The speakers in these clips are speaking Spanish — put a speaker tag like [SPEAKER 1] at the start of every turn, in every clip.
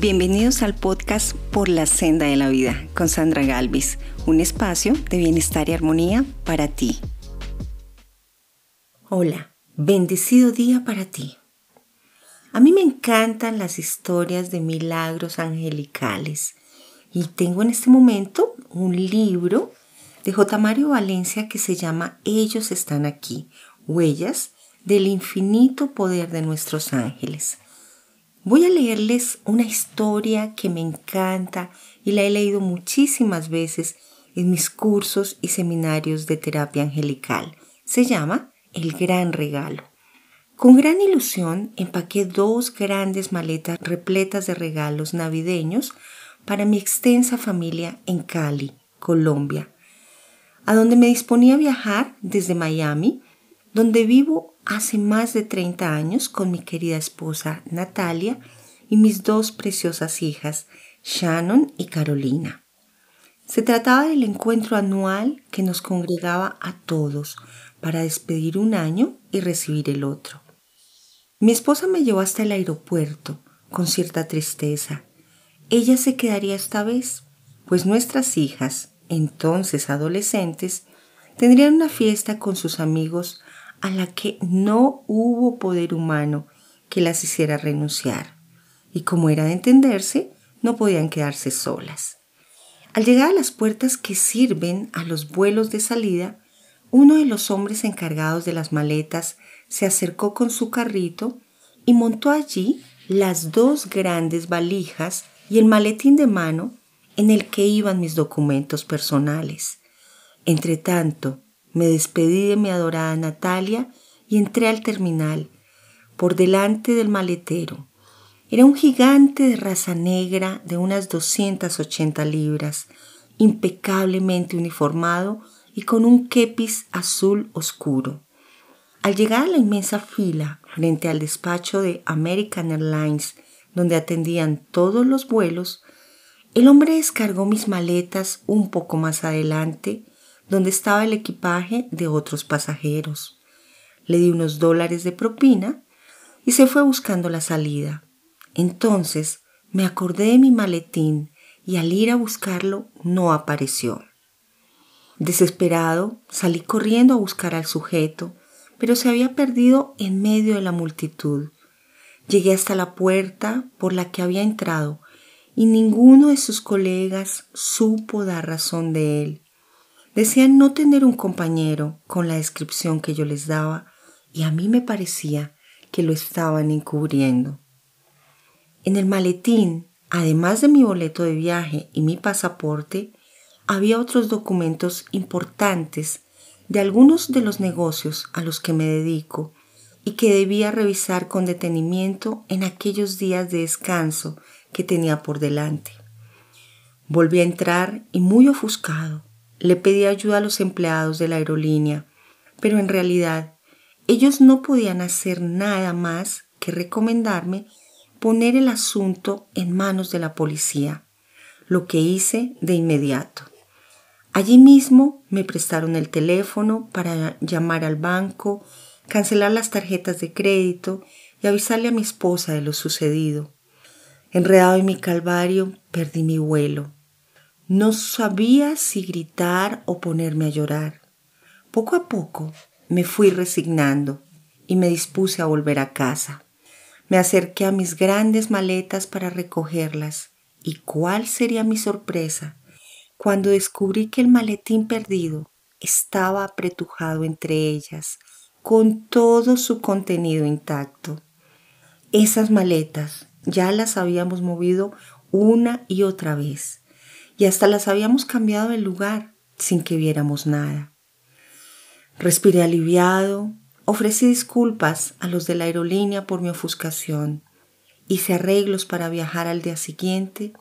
[SPEAKER 1] Bienvenidos al podcast Por la Senda de la Vida con Sandra Galvis, un espacio de bienestar y armonía para ti. Hola, bendecido día para ti. A mí me encantan las historias de milagros angelicales y tengo en este momento un libro de J. Mario Valencia que se llama Ellos están aquí, huellas del infinito poder de nuestros ángeles. Voy a leerles una historia que me encanta y la he leído muchísimas veces en mis cursos y seminarios de terapia angelical. Se llama El Gran Regalo. Con gran ilusión empaqué dos grandes maletas repletas de regalos navideños para mi extensa familia en Cali, Colombia, a donde me disponía a viajar desde Miami, donde vivo hace más de 30 años con mi querida esposa Natalia y mis dos preciosas hijas, Shannon y Carolina. Se trataba del encuentro anual que nos congregaba a todos para despedir un año y recibir el otro. Mi esposa me llevó hasta el aeropuerto con cierta tristeza. Ella se quedaría esta vez, pues nuestras hijas, entonces adolescentes, tendrían una fiesta con sus amigos a la que no hubo poder humano que las hiciera renunciar, y como era de entenderse, no podían quedarse solas. Al llegar a las puertas que sirven a los vuelos de salida, uno de los hombres encargados de las maletas se acercó con su carrito y montó allí las dos grandes valijas y el maletín de mano en el que iban mis documentos personales. Entretanto, me despedí de mi adorada Natalia y entré al terminal, por delante del maletero. Era un gigante de raza negra de unas 280 libras, impecablemente uniformado y con un kepis azul oscuro. Al llegar a la inmensa fila frente al despacho de American Airlines, donde atendían todos los vuelos, el hombre descargó mis maletas un poco más adelante donde estaba el equipaje de otros pasajeros. Le di unos dólares de propina y se fue buscando la salida. Entonces me acordé de mi maletín y al ir a buscarlo no apareció. Desesperado, salí corriendo a buscar al sujeto, pero se había perdido en medio de la multitud. Llegué hasta la puerta por la que había entrado y ninguno de sus colegas supo dar razón de él. Decían no tener un compañero con la descripción que yo les daba y a mí me parecía que lo estaban encubriendo. En el maletín, además de mi boleto de viaje y mi pasaporte, había otros documentos importantes de algunos de los negocios a los que me dedico y que debía revisar con detenimiento en aquellos días de descanso que tenía por delante. Volví a entrar y muy ofuscado le pedí ayuda a los empleados de la aerolínea, pero en realidad ellos no podían hacer nada más que recomendarme poner el asunto en manos de la policía, lo que hice de inmediato. Allí mismo me prestaron el teléfono para llamar al banco, cancelar las tarjetas de crédito y avisarle a mi esposa de lo sucedido. Enredado en mi calvario, perdí mi vuelo. No sabía si gritar o ponerme a llorar. Poco a poco me fui resignando y me dispuse a volver a casa. Me acerqué a mis grandes maletas para recogerlas y cuál sería mi sorpresa cuando descubrí que el maletín perdido estaba apretujado entre ellas, con todo su contenido intacto. Esas maletas ya las habíamos movido una y otra vez y hasta las habíamos cambiado de lugar sin que viéramos nada. Respiré aliviado, ofrecí disculpas a los de la aerolínea por mi ofuscación, hice arreglos para viajar al día siguiente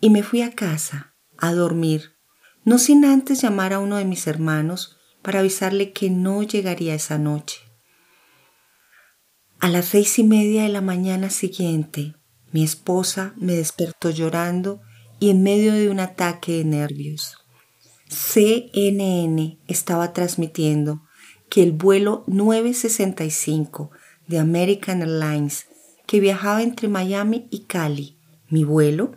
[SPEAKER 1] y me fui a casa a dormir, no sin antes llamar a uno de mis hermanos para avisarle que no llegaría esa noche. A las seis y media de la mañana siguiente, mi esposa me despertó llorando y en medio de un ataque de nervios. CNN estaba transmitiendo que el vuelo 965 de American Airlines que viajaba entre Miami y Cali Mi vuelo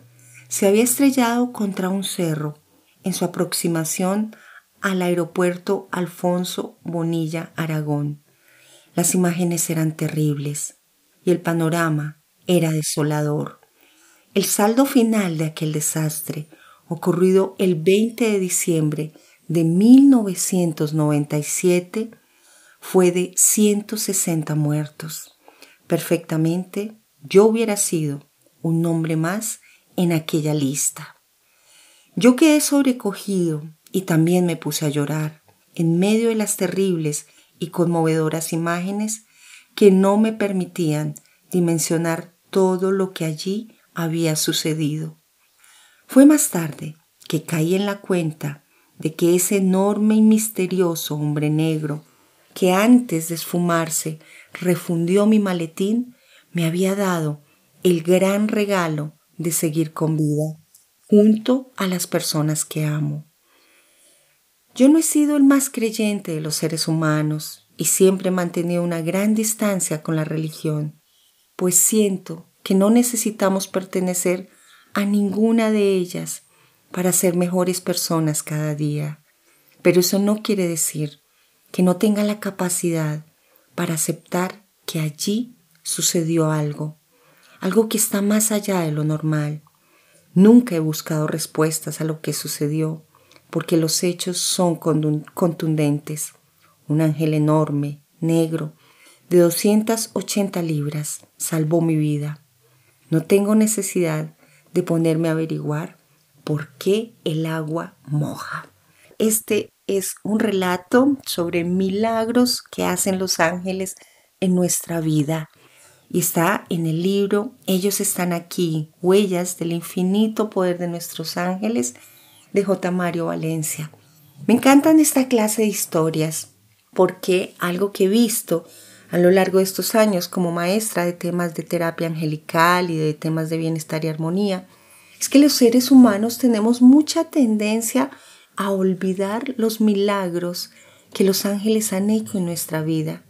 [SPEAKER 1] se había estrellado contra un cerro en su aproximación al aeropuerto Alfonso Bonilla Aragón. Las imágenes eran terribles y el panorama era desolador. El saldo final de aquel desastre, ocurrido el 20 de diciembre de 1997, fue de 160 muertos. Perfectamente, yo hubiera sido un nombre más en aquella lista. Yo quedé sobrecogido y también me puse a llorar en medio de las terribles y conmovedoras imágenes que no me permitían dimensionar todo lo que allí había sucedido. Fue más tarde que caí en la cuenta de que ese enorme y misterioso hombre negro que antes de esfumarse refundió mi maletín me había dado el gran regalo de seguir con vida junto a las personas que amo. Yo no he sido el más creyente de los seres humanos y siempre he mantenido una gran distancia con la religión, pues siento que no necesitamos pertenecer a ninguna de ellas para ser mejores personas cada día. Pero eso no quiere decir que no tenga la capacidad para aceptar que allí sucedió algo, algo que está más allá de lo normal. Nunca he buscado respuestas a lo que sucedió, porque los hechos son contundentes. Un ángel enorme, negro, de 280 libras, salvó mi vida. No tengo necesidad de ponerme a averiguar por qué el agua moja. Este es un relato sobre milagros que hacen los ángeles en nuestra vida. Y está en el libro Ellos están aquí, Huellas del infinito poder de nuestros ángeles, de J. Mario Valencia. Me encantan esta clase de historias porque algo que he visto a lo largo de estos años como maestra de temas de terapia angelical y de temas de bienestar y armonía, es que los seres humanos tenemos mucha tendencia a olvidar los milagros que los ángeles han hecho en nuestra vida.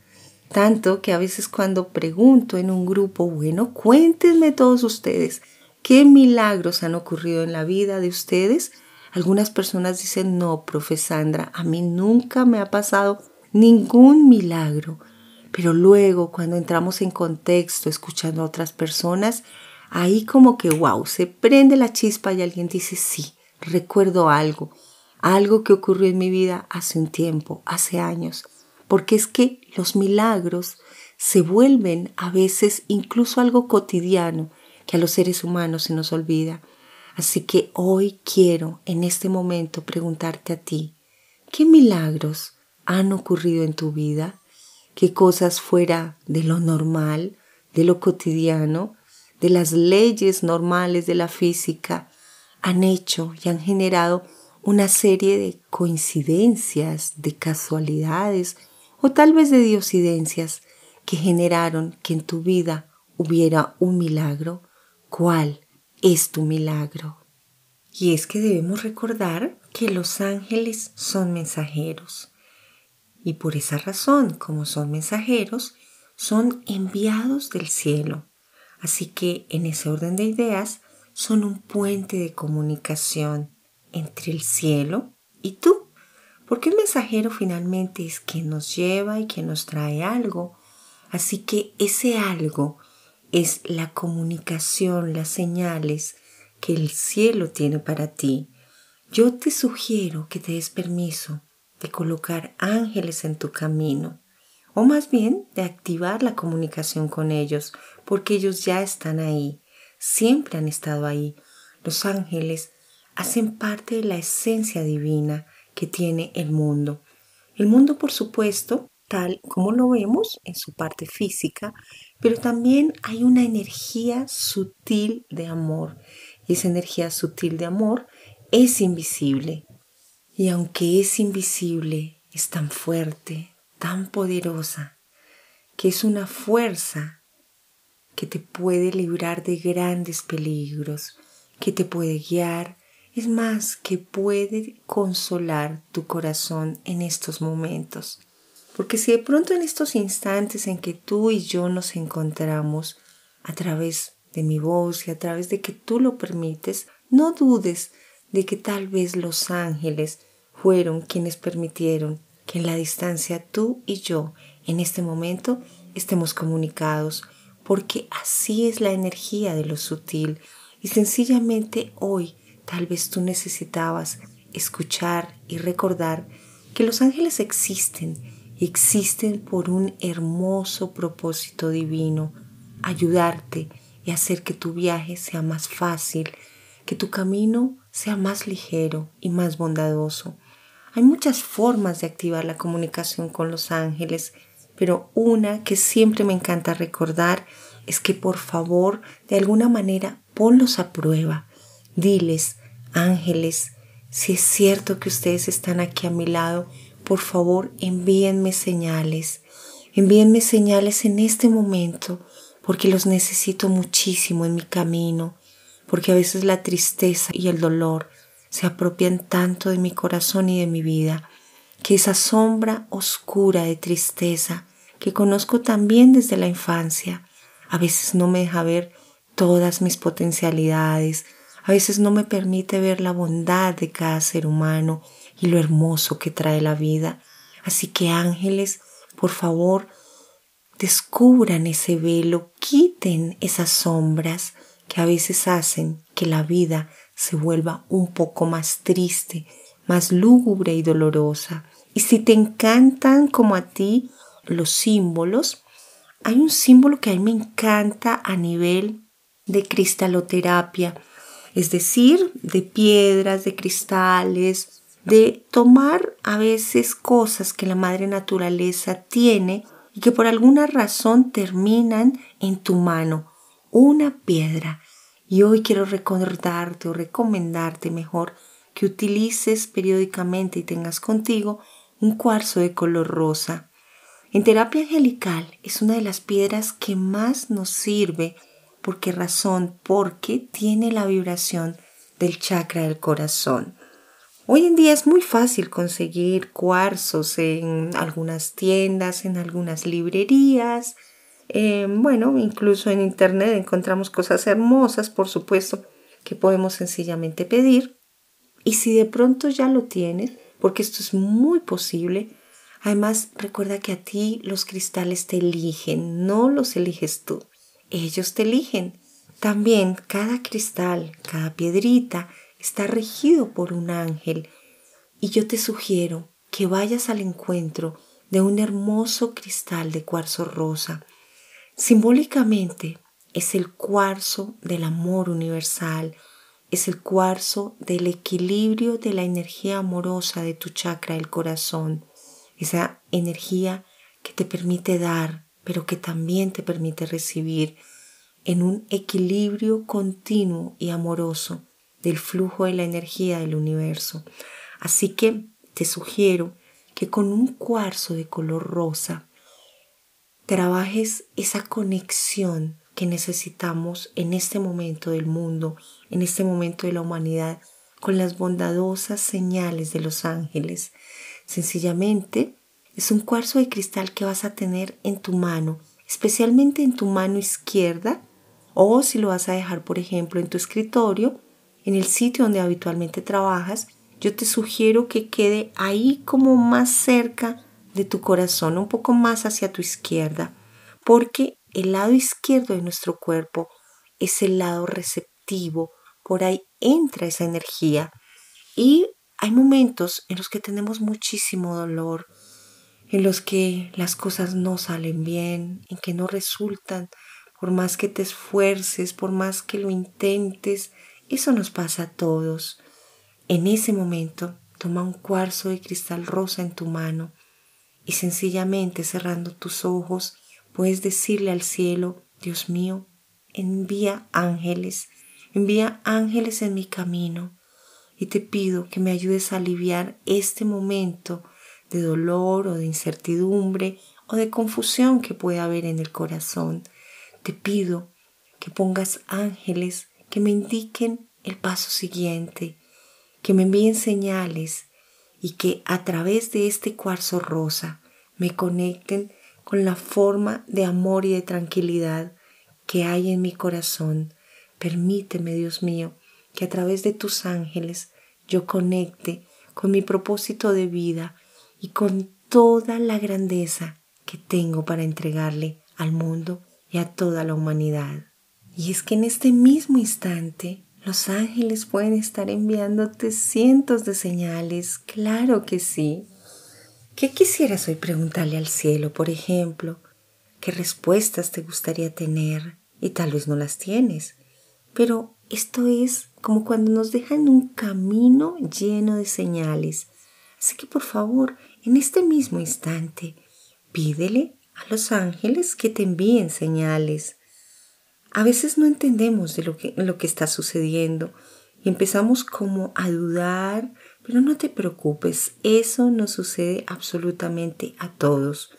[SPEAKER 1] Tanto que a veces cuando pregunto en un grupo, bueno, cuéntenme todos ustedes, ¿qué milagros han ocurrido en la vida de ustedes? Algunas personas dicen, no, profe Sandra, a mí nunca me ha pasado ningún milagro. Pero luego, cuando entramos en contexto, escuchando a otras personas, ahí como que, wow, se prende la chispa y alguien dice, sí, recuerdo algo algo que ocurrió en mi vida hace un tiempo, hace años, porque es que los milagros se vuelven a veces incluso algo cotidiano que a los seres humanos se nos olvida. Así que hoy quiero en este momento preguntarte a ti, ¿qué milagros han ocurrido en tu vida? ¿Qué cosas fuera de lo normal, de lo cotidiano, de las leyes normales de la física han hecho y han generado una serie de coincidencias, de casualidades o tal vez de diosidencias que generaron que en tu vida hubiera un milagro. ¿Cuál es tu milagro? Y es que debemos recordar que los ángeles son mensajeros. Y por esa razón, como son mensajeros, son enviados del cielo. Así que en ese orden de ideas, son un puente de comunicación entre el cielo y tú. Porque un mensajero finalmente es quien nos lleva y quien nos trae algo. Así que ese algo es la comunicación, las señales que el cielo tiene para ti. Yo te sugiero que te des permiso de colocar ángeles en tu camino, o más bien de activar la comunicación con ellos, porque ellos ya están ahí, siempre han estado ahí. Los ángeles hacen parte de la esencia divina que tiene el mundo. El mundo, por supuesto, tal como lo vemos en su parte física, pero también hay una energía sutil de amor. Y esa energía sutil de amor es invisible. Y aunque es invisible, es tan fuerte, tan poderosa, que es una fuerza que te puede librar de grandes peligros, que te puede guiar, es más que puede consolar tu corazón en estos momentos. Porque si de pronto en estos instantes en que tú y yo nos encontramos a través de mi voz y a través de que tú lo permites, no dudes de que tal vez los ángeles fueron quienes permitieron que en la distancia tú y yo en este momento estemos comunicados, porque así es la energía de lo sutil. Y sencillamente hoy tal vez tú necesitabas escuchar y recordar que los ángeles existen existen por un hermoso propósito divino, ayudarte y hacer que tu viaje sea más fácil, que tu camino sea más ligero y más bondadoso. Hay muchas formas de activar la comunicación con los ángeles, pero una que siempre me encanta recordar es que por favor, de alguna manera, ponlos a prueba. Diles, ángeles, si es cierto que ustedes están aquí a mi lado, por favor envíenme señales. Envíenme señales en este momento porque los necesito muchísimo en mi camino, porque a veces la tristeza y el dolor se apropian tanto de mi corazón y de mi vida, que esa sombra oscura de tristeza que conozco también desde la infancia, a veces no me deja ver todas mis potencialidades, a veces no me permite ver la bondad de cada ser humano y lo hermoso que trae la vida. Así que ángeles, por favor, descubran ese velo, quiten esas sombras que a veces hacen que la vida se vuelva un poco más triste, más lúgubre y dolorosa. Y si te encantan como a ti los símbolos, hay un símbolo que a mí me encanta a nivel de cristaloterapia, es decir, de piedras, de cristales, de tomar a veces cosas que la madre naturaleza tiene y que por alguna razón terminan en tu mano, una piedra. Y hoy quiero recordarte o recomendarte mejor que utilices periódicamente y tengas contigo un cuarzo de color rosa. En terapia angelical es una de las piedras que más nos sirve. ¿Por qué razón? Porque tiene la vibración del chakra del corazón. Hoy en día es muy fácil conseguir cuarzos en algunas tiendas, en algunas librerías. Eh, bueno, incluso en internet encontramos cosas hermosas, por supuesto, que podemos sencillamente pedir. Y si de pronto ya lo tienes, porque esto es muy posible, además recuerda que a ti los cristales te eligen, no los eliges tú, ellos te eligen. También cada cristal, cada piedrita, está regido por un ángel y yo te sugiero que vayas al encuentro de un hermoso cristal de cuarzo rosa. Simbólicamente es el cuarzo del amor universal, es el cuarzo del equilibrio de la energía amorosa de tu chakra del corazón, esa energía que te permite dar, pero que también te permite recibir en un equilibrio continuo y amoroso del flujo de la energía del universo. Así que te sugiero que con un cuarzo de color rosa trabajes esa conexión que necesitamos en este momento del mundo, en este momento de la humanidad, con las bondadosas señales de los ángeles. Sencillamente es un cuarzo de cristal que vas a tener en tu mano, especialmente en tu mano izquierda, o si lo vas a dejar, por ejemplo, en tu escritorio, en el sitio donde habitualmente trabajas, yo te sugiero que quede ahí como más cerca de tu corazón, un poco más hacia tu izquierda, porque el lado izquierdo de nuestro cuerpo es el lado receptivo, por ahí entra esa energía. Y hay momentos en los que tenemos muchísimo dolor, en los que las cosas no salen bien, en que no resultan, por más que te esfuerces, por más que lo intentes, eso nos pasa a todos. En ese momento, toma un cuarzo de cristal rosa en tu mano y sencillamente cerrando tus ojos, puedes decirle al cielo, Dios mío, envía ángeles, envía ángeles en mi camino y te pido que me ayudes a aliviar este momento de dolor o de incertidumbre o de confusión que puede haber en el corazón. Te pido que pongas ángeles que me indiquen el paso siguiente, que me envíen señales y que a través de este cuarzo rosa me conecten con la forma de amor y de tranquilidad que hay en mi corazón. Permíteme, Dios mío, que a través de tus ángeles yo conecte con mi propósito de vida y con toda la grandeza que tengo para entregarle al mundo y a toda la humanidad. Y es que en este mismo instante los ángeles pueden estar enviándote cientos de señales, claro que sí. ¿Qué quisieras hoy preguntarle al cielo, por ejemplo? ¿Qué respuestas te gustaría tener? Y tal vez no las tienes. Pero esto es como cuando nos dejan un camino lleno de señales. Así que por favor, en este mismo instante, pídele a los ángeles que te envíen señales. A veces no entendemos de lo que, lo que está sucediendo y empezamos como a dudar, pero no te preocupes, eso nos sucede absolutamente a todos,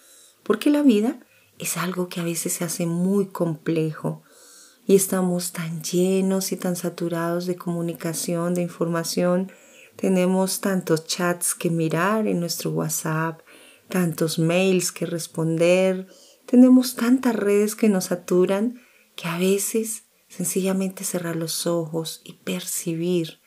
[SPEAKER 1] porque la vida es algo que a veces se hace muy complejo y estamos tan llenos y tan saturados de comunicación, de información, tenemos tantos chats que mirar en nuestro WhatsApp, tantos mails que responder, tenemos tantas redes que nos saturan que a veces sencillamente cerrar los ojos y percibir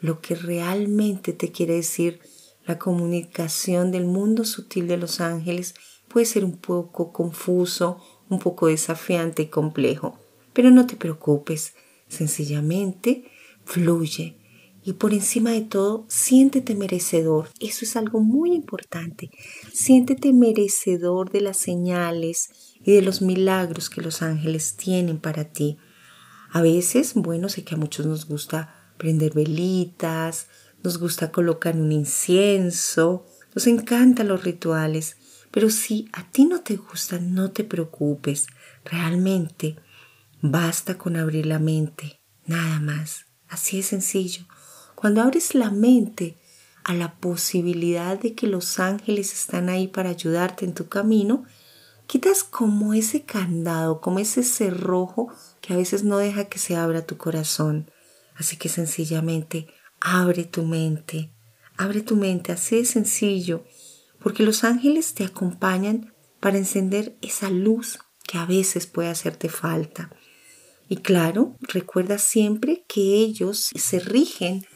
[SPEAKER 1] lo que realmente te quiere decir la comunicación del mundo sutil de los ángeles puede ser un poco confuso, un poco desafiante y complejo. Pero no te preocupes, sencillamente fluye y por encima de todo, siéntete merecedor. Eso es algo muy importante. Siéntete merecedor de las señales y de los milagros que los ángeles tienen para ti. A veces, bueno, sé que a muchos nos gusta prender velitas, nos gusta colocar un incienso, nos encantan los rituales, pero si a ti no te gusta, no te preocupes. Realmente basta con abrir la mente, nada más. Así es sencillo. Cuando abres la mente a la posibilidad de que los ángeles están ahí para ayudarte en tu camino, quitas como ese candado, como ese cerrojo que a veces no deja que se abra tu corazón. Así que sencillamente abre tu mente, abre tu mente, así de sencillo, porque los ángeles te acompañan para encender esa luz que a veces puede hacerte falta. Y claro, recuerda siempre que ellos se rigen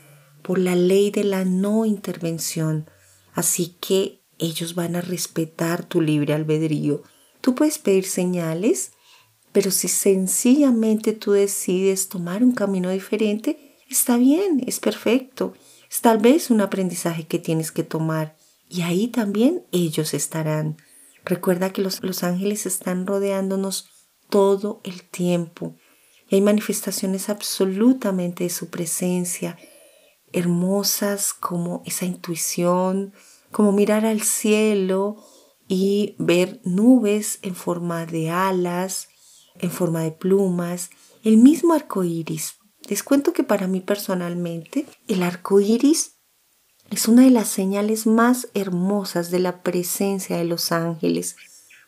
[SPEAKER 1] por la ley de la no intervención, así que ellos van a respetar tu libre albedrío Tú puedes pedir señales, pero si sencillamente tú decides tomar un camino diferente, está bien, es perfecto. Es tal vez un aprendizaje que tienes que tomar y ahí también ellos estarán. Recuerda que los, los ángeles están rodeándonos todo el tiempo y hay manifestaciones absolutamente de su presencia, hermosas como esa intuición, como mirar al cielo y ver nubes en forma de alas, en forma de plumas, el mismo arco iris. Les cuento que para mí personalmente el arco iris es una de las señales más hermosas de la presencia de los ángeles,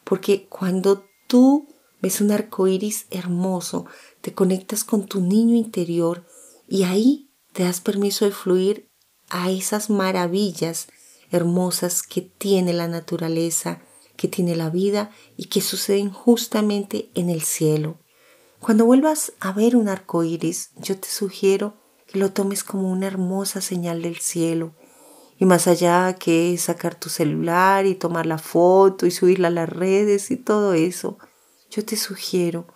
[SPEAKER 1] porque cuando tú ves un arco iris hermoso, te conectas con tu niño interior y ahí te das permiso de fluir a esas maravillas hermosas que tiene la naturaleza, que tiene la vida y que suceden justamente en el cielo. Cuando vuelvas a ver un arco iris, yo te sugiero que lo tomes como una hermosa señal del cielo. Y más allá que sacar tu celular y tomar la foto y subirla a las redes y todo eso, yo te sugiero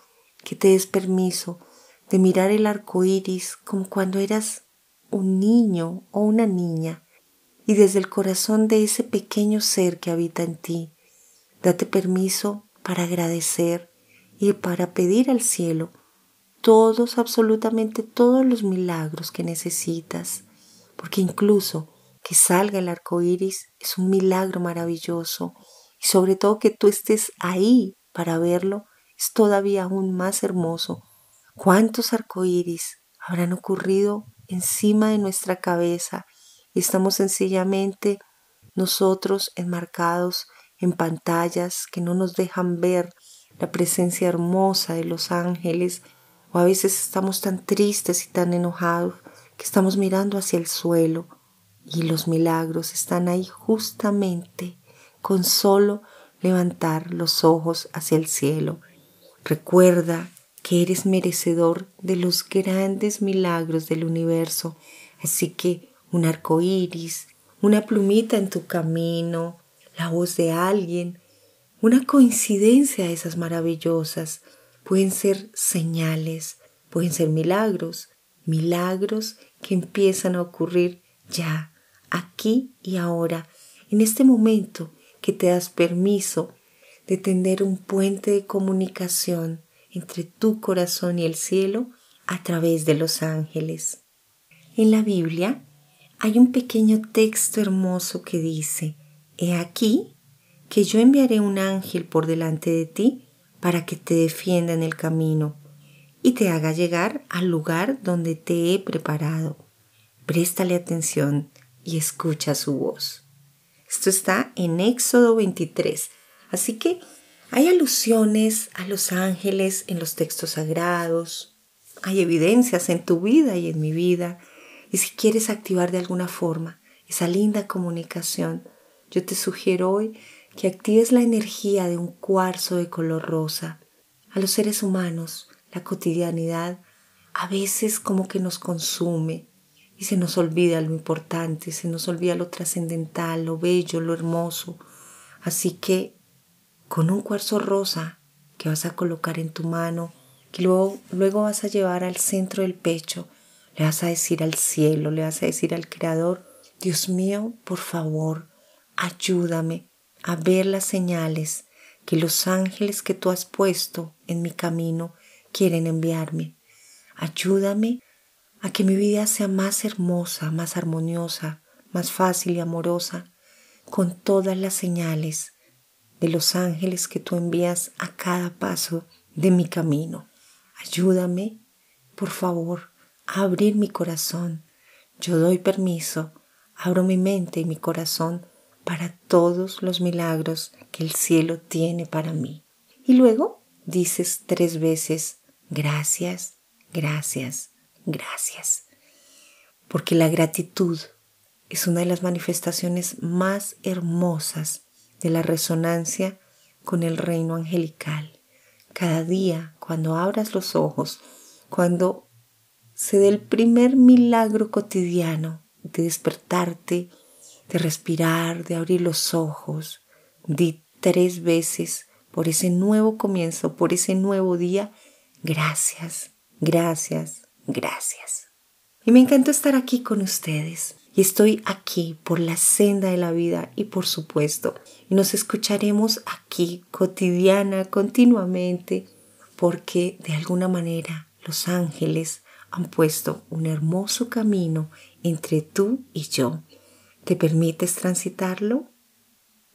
[SPEAKER 1] que te des permiso de mirar el arco iris como cuando eras un niño o una niña y desde el corazón de ese pequeño ser que habita en ti, date permiso para agradecer y para pedir al cielo todos, absolutamente todos los milagros que necesitas, porque incluso que salga el arco iris es un milagro maravilloso y sobre todo que tú estés ahí para verlo es todavía aún más hermoso. ¿Cuántos arcoíris habrán ocurrido encima de nuestra cabeza y estamos sencillamente nosotros enmarcados en pantallas que no nos dejan ver la presencia hermosa de los ángeles o a veces estamos tan tristes y tan enojados que estamos mirando hacia el suelo y los milagros están ahí justamente con solo levantar los ojos hacia el cielo. Recuerda que eres merecedor de los grandes milagros del universo. Así que un arco iris, una plumita en tu camino, la voz de alguien, una coincidencia de esas maravillosas, pueden ser señales, pueden ser milagros, milagros que empiezan a ocurrir ya, aquí y ahora, en este momento que te das permiso de tender un puente de comunicación entre tu corazón y el cielo a través de los ángeles. En la Biblia hay un pequeño texto hermoso que dice, He aquí que yo enviaré un ángel por delante de ti para que te defienda en el camino y te haga llegar al lugar donde te he preparado. Préstale atención y escucha su voz. Esto está en Éxodo 23. Así que hay alusiones a los ángeles en los textos sagrados, hay evidencias en tu vida y en mi vida, y si quieres activar de alguna forma esa linda comunicación, yo te sugiero hoy que actives la energía de un cuarzo de color rosa. A los seres humanos, la cotidianidad a veces como que nos consume y se nos olvida lo importante, se nos olvida lo trascendental, lo bello, lo hermoso. Así que con un cuarzo rosa que vas a colocar en tu mano, que luego, luego vas a llevar al centro del pecho. Le vas a decir al cielo, le vas a decir al Creador, Dios mío, por favor, ayúdame a ver las señales que los ángeles que tú has puesto en mi camino quieren enviarme. Ayúdame a que mi vida sea más hermosa, más armoniosa, más fácil y amorosa, con todas las señales de los ángeles que tú envías a cada paso de mi camino. Ayúdame, por favor, abrir mi corazón. Yo doy permiso, abro mi mente y mi corazón para todos los milagros que el cielo tiene para mí. Y luego dices tres veces, gracias, gracias, gracias. Porque la gratitud es una de las manifestaciones más hermosas de la resonancia con el reino angelical. Cada día, cuando abras los ojos, cuando se dé el primer milagro cotidiano de despertarte, de respirar, de abrir los ojos, di tres veces por ese nuevo comienzo, por ese nuevo día, gracias, gracias, gracias. Y me encanta estar aquí con ustedes y estoy aquí por la senda de la vida y por supuesto, y nos escucharemos aquí cotidiana, continuamente, porque de alguna manera los ángeles han puesto un hermoso camino entre tú y yo. ¿Te permites transitarlo?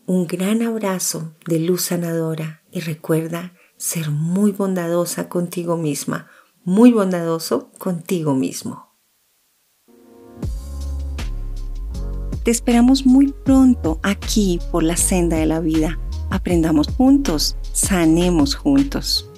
[SPEAKER 1] Un gran abrazo de luz sanadora y recuerda ser muy bondadosa contigo misma, muy bondadoso contigo mismo. Te esperamos muy pronto aquí por la senda de la vida. Aprendamos juntos, sanemos juntos.